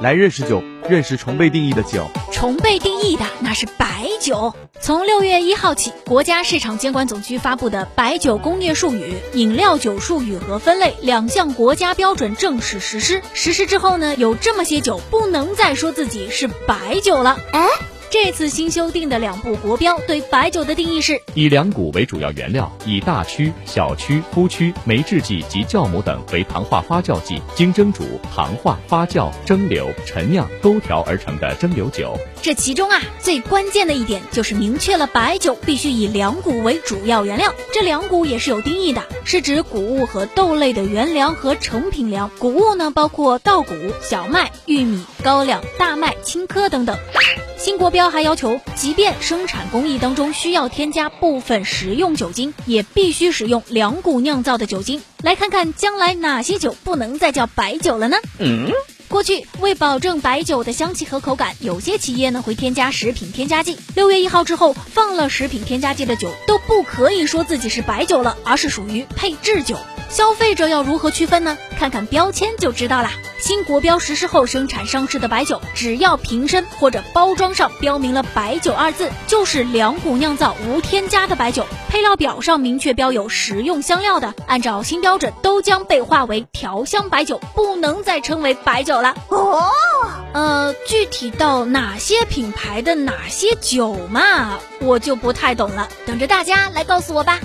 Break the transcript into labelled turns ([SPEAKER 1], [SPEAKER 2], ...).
[SPEAKER 1] 来认识酒，认识重被定义的酒。
[SPEAKER 2] 重被定义的那是白酒。从六月一号起，国家市场监管总局发布的《白酒工业术语、饮料酒术语和分类》两项国家标准正式实施。实施之后呢，有这么些酒不能再说自己是白酒了。
[SPEAKER 3] 哎。
[SPEAKER 2] 这次新修订的两部国标对白酒的定义是：
[SPEAKER 4] 以两谷为主要原料，以大曲、小曲、麸曲、酶制剂及酵母等为糖化发酵剂，经蒸煮、糖化、发酵、蒸馏、陈酿、勾调而成的蒸馏酒。
[SPEAKER 2] 这其中啊，最关键的一点就是明确了白酒必须以两谷为主要原料。这两谷也是有定义的，是指谷物和豆类的原粮和成品粮。谷物呢，包括稻谷、小麦、玉米、高粱、大麦、青稞等等。新国标还要求，即便生产工艺当中需要添加部分食用酒精，也必须使用两股酿造的酒精。来看看将来哪些酒不能再叫白酒了呢？嗯，过去为保证白酒的香气和口感，有些企业呢会添加食品添加剂。六月一号之后，放了食品添加剂的酒都不可以说自己是白酒了，而是属于配制酒。消费者要如何区分呢？看看标签就知道啦。新国标实施后，生产上市的白酒，只要瓶身或者包装上标明了“白酒”二字，就是两股酿造无添加的白酒。配料表上明确标有食用香料的，按照新标准，都将被划为调香白酒，不能再称为白酒了。哦，呃，具体到哪些品牌的哪些酒嘛，我就不太懂了，等着大家来告诉我吧。